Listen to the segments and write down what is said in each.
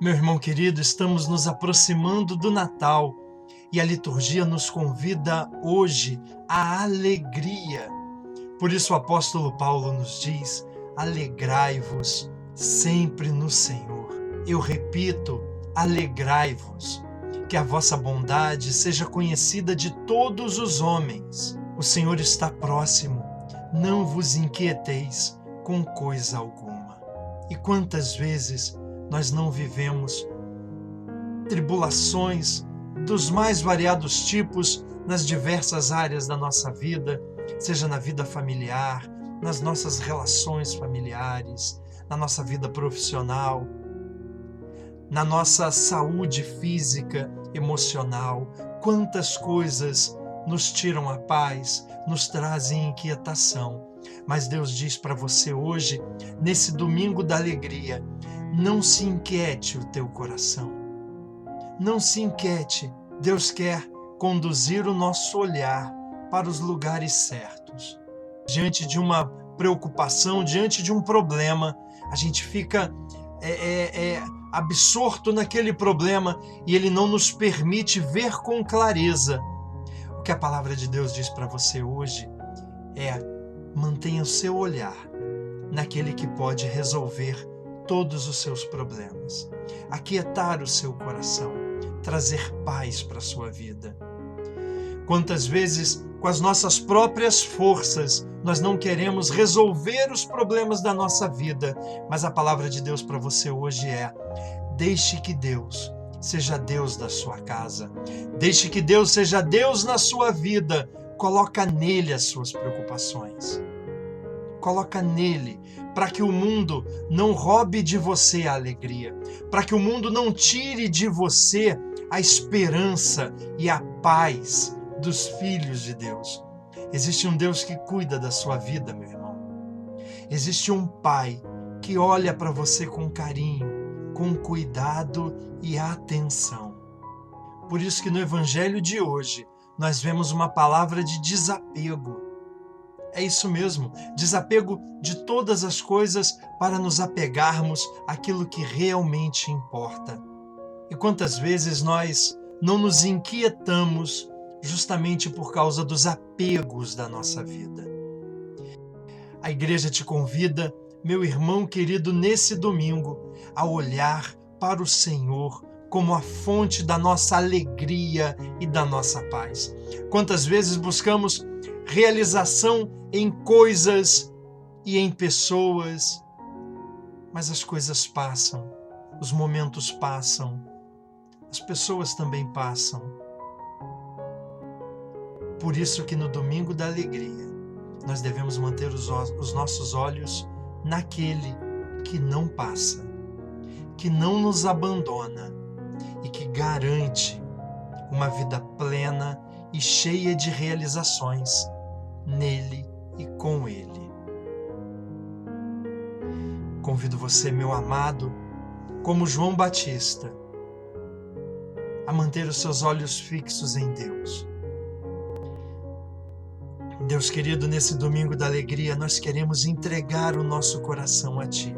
Meu irmão querido, estamos nos aproximando do Natal e a liturgia nos convida hoje à alegria. Por isso o apóstolo Paulo nos diz: alegrai-vos sempre no Senhor. Eu repito, alegrai-vos. Que a vossa bondade seja conhecida de todos os homens. O Senhor está próximo. Não vos inquieteis com coisa alguma. E quantas vezes nós não vivemos tribulações dos mais variados tipos nas diversas áreas da nossa vida, seja na vida familiar, nas nossas relações familiares, na nossa vida profissional, na nossa saúde física, emocional. Quantas coisas nos tiram a paz, nos trazem inquietação. Mas Deus diz para você hoje, nesse domingo da alegria, não se inquiete o teu coração. Não se inquiete. Deus quer conduzir o nosso olhar para os lugares certos. Diante de uma preocupação, diante de um problema, a gente fica é, é, é, absorto naquele problema e ele não nos permite ver com clareza. O que a palavra de Deus diz para você hoje é: mantenha o seu olhar naquele que pode resolver todos os seus problemas, aquietar o seu coração, trazer paz para a sua vida. Quantas vezes, com as nossas próprias forças, nós não queremos resolver os problemas da nossa vida, mas a palavra de Deus para você hoje é: deixe que Deus seja Deus da sua casa, deixe que Deus seja Deus na sua vida, coloca nele as suas preocupações. Coloca nele para que o mundo não roube de você a alegria, para que o mundo não tire de você a esperança e a paz dos filhos de Deus. Existe um Deus que cuida da sua vida, meu irmão. Existe um Pai que olha para você com carinho, com cuidado e atenção. Por isso que no evangelho de hoje nós vemos uma palavra de desapego é isso mesmo, desapego de todas as coisas para nos apegarmos àquilo que realmente importa. E quantas vezes nós não nos inquietamos justamente por causa dos apegos da nossa vida? A igreja te convida, meu irmão querido, nesse domingo, a olhar para o Senhor como a fonte da nossa alegria e da nossa paz. Quantas vezes buscamos realização em coisas e em pessoas. Mas as coisas passam, os momentos passam, as pessoas também passam. Por isso que no domingo da alegria nós devemos manter os, os nossos olhos naquele que não passa, que não nos abandona e que garante uma vida plena e cheia de realizações nele e com ele. Convido você, meu amado, como João Batista, a manter os seus olhos fixos em Deus. Deus querido, nesse domingo da alegria, nós queremos entregar o nosso coração a Ti.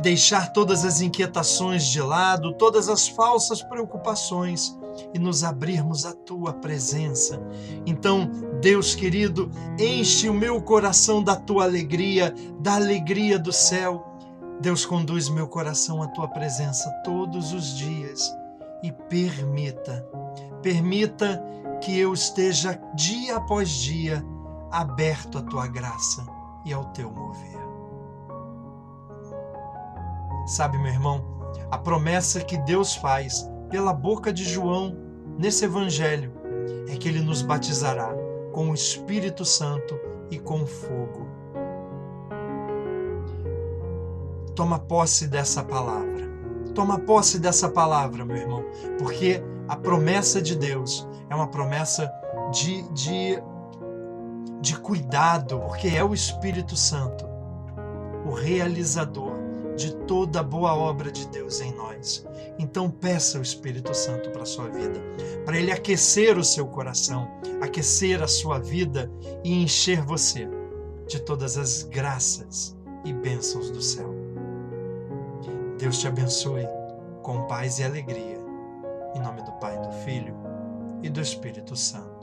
Deixar todas as inquietações de lado, todas as falsas preocupações e nos abrirmos à tua presença. Então, Deus querido, enche o meu coração da tua alegria, da alegria do céu. Deus conduz meu coração à tua presença todos os dias e permita, permita que eu esteja dia após dia aberto à tua graça e ao teu mover. Sabe, meu irmão, a promessa que Deus faz pela boca de João nesse evangelho é que ele nos batizará com o Espírito Santo e com fogo. Toma posse dessa palavra. Toma posse dessa palavra, meu irmão, porque a promessa de Deus é uma promessa de, de, de cuidado, porque é o Espírito Santo, o realizador de toda boa obra de Deus em nós. Então peça o Espírito Santo para a sua vida, para ele aquecer o seu coração, aquecer a sua vida e encher você de todas as graças e bênçãos do céu. Deus te abençoe com paz e alegria. Em nome do Pai, do Filho e do Espírito Santo.